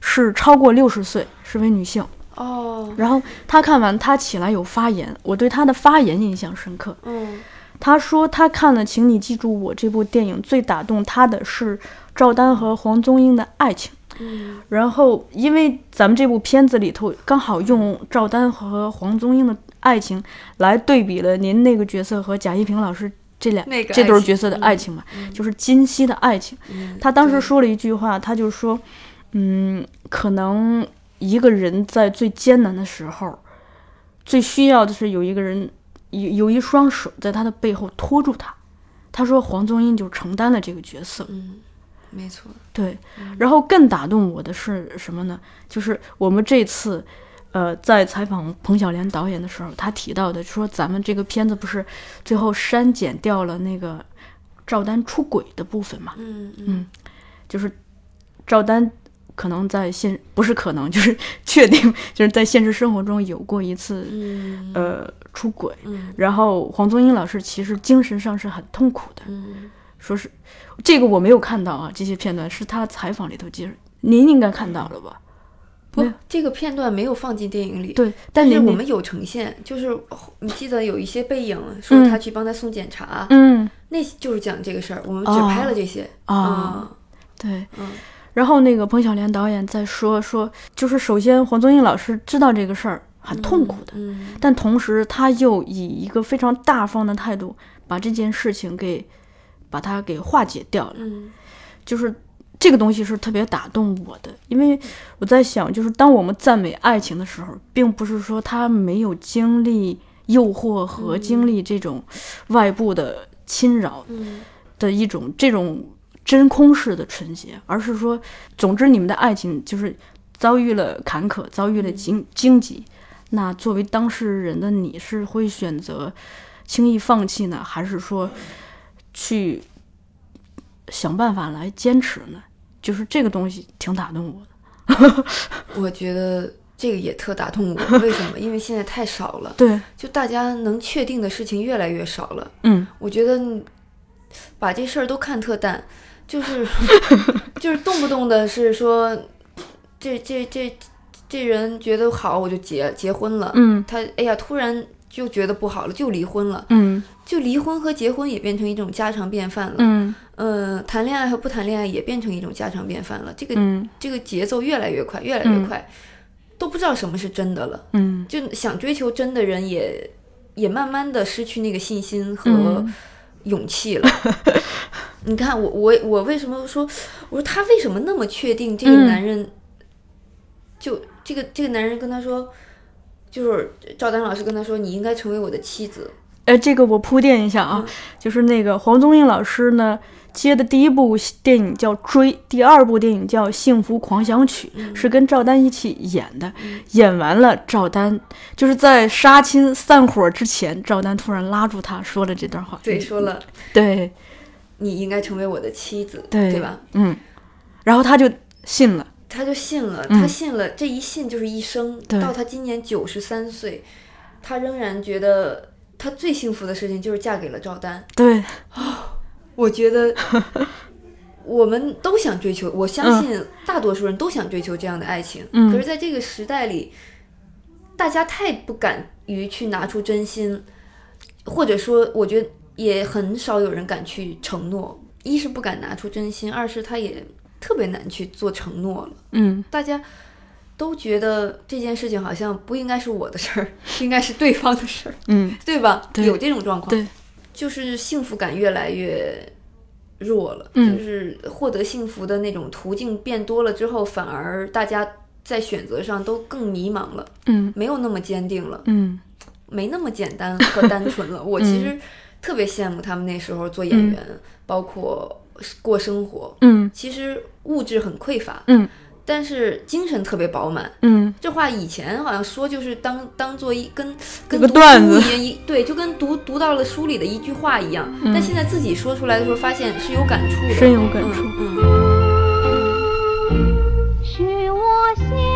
是超过六十岁，是位女性。哦，然后她看完，她起来有发言，我对她的发言印象深刻。嗯她说她看了《请你记住我》这部电影，最打动她的是赵丹和黄宗英的爱情。嗯然后，因为咱们这部片子里头刚好用赵丹和黄宗英的爱情来对比了您那个角色和贾一平老师这两那个这对儿角色的爱情嘛，就是今夕的爱情。嗯他当时说了一句话，他就说，嗯，可能一个人在最艰难的时候，最需要的是有一个人有有一双手在他的背后托住他。他说黄宗英就承担了这个角色。嗯，没错，对，然后更打动我的是什么呢？就是我们这次，呃，在采访彭小莲导演的时候，他提到的说，咱们这个片子不是最后删减掉了那个赵丹出轨的部分嘛？嗯嗯，就是赵丹可能在现不是可能，就是 *laughs* 确定就是在现实生活中有过一次、嗯呃出轨，嗯然后黄宗英老师其实精神上是很痛苦的，嗯说是这个我没有看到啊，这些片段是他采访里头接着，您应该看到了吧？不这个片段没有放进电影里。对，但是我们有呈现，就是你记得有一些背影，说嗯。他去帮他送检查，嗯。那就是讲这个事儿，我们只哦拍了这些啊、对，嗯。然后那个彭小莲导演在说说，就是首先黄宗英老师知道这个事儿很痛苦的，嗯。但同时他又以一个非常大方的态度把这件事情给把它给化解掉了。嗯。就是这个东西是特别打动我的，因为我在想，就是当我们赞美爱情的时候，并不是说他没有经历诱惑和经历这种外部的侵扰嗯的一种这种真空式的纯洁，而是说，总之你们的爱情就是遭遇了坎坷，遭遇了荆荆棘。那作为当事人的你是会选择轻易放弃呢，还是说去想办法来坚持呢？就是这个东西挺打动我的。*laughs* 我觉得这个也特打动我。为什么？因为现在太少了，对，就大家能确定的事情越来越少了。嗯我觉得把这事儿都看特淡，就是 *laughs* 就是动不动的是说，这这这这人觉得好，我就结结婚了。嗯他哎呀，突然就觉得不好了，就离婚了。嗯就离婚和结婚也变成一种家常便饭了。嗯呃，谈恋爱和不谈恋爱也变成一种家常便饭了。这个、嗯这个节奏越来越快，越来越快，都不知道什么是真的了。嗯就想追求真的人也也慢慢的失去那个信心和、嗯勇气了。*laughs* 你看我我我为什么说我说他为什么那么确定这个嗯男人？就这个这个男人跟他说，就是赵丹老师跟他说，你应该成为我的妻子。哎，这个我铺垫一下啊，就是那个黄宗英老师呢接的第一部电影叫《追》，第二部电影叫《幸福狂想曲》，是跟赵丹一起演的。演完了，赵丹就是在杀青散伙之前，赵丹突然拉住他说了这段话。对，说了对，你应该成为我的妻子，对对吧？嗯，然后他就信了。他就信了，嗯他信了，这一信就是一生。到他今年九十三岁，他仍然觉得他最幸福的事情就是嫁给了赵丹。对，我觉得我们都想追求，我相信大多数人都想追求这样的爱情。嗯可是，在这个时代里，大家太不敢于去拿出真心，或者说，我觉得也很少有人敢去承诺。一是不敢拿出真心，二是他也特别难去做承诺了。嗯，大家都觉得这件事情好像不应该是我的事儿，应该是对方的事儿，嗯，对吧？对有这种状况，对，就是幸福感越来越弱了，嗯就是获得幸福的那种途径变多了之后，反而大家在选择上都更迷茫了，嗯没有那么坚定了，嗯没那么简单和单纯了。*laughs* 我其实特别羡慕他们那时候做演员，包括过生活，嗯其实物质很匮乏，嗯但是精神特别饱满。嗯。这话以前好像说就是当当做一跟跟个读段子。书一样一对，就跟读读到了书里的一句话一样。但现在自己说出来的时候，发现是有感触的，嗯深有感触。嗯嗯。是我向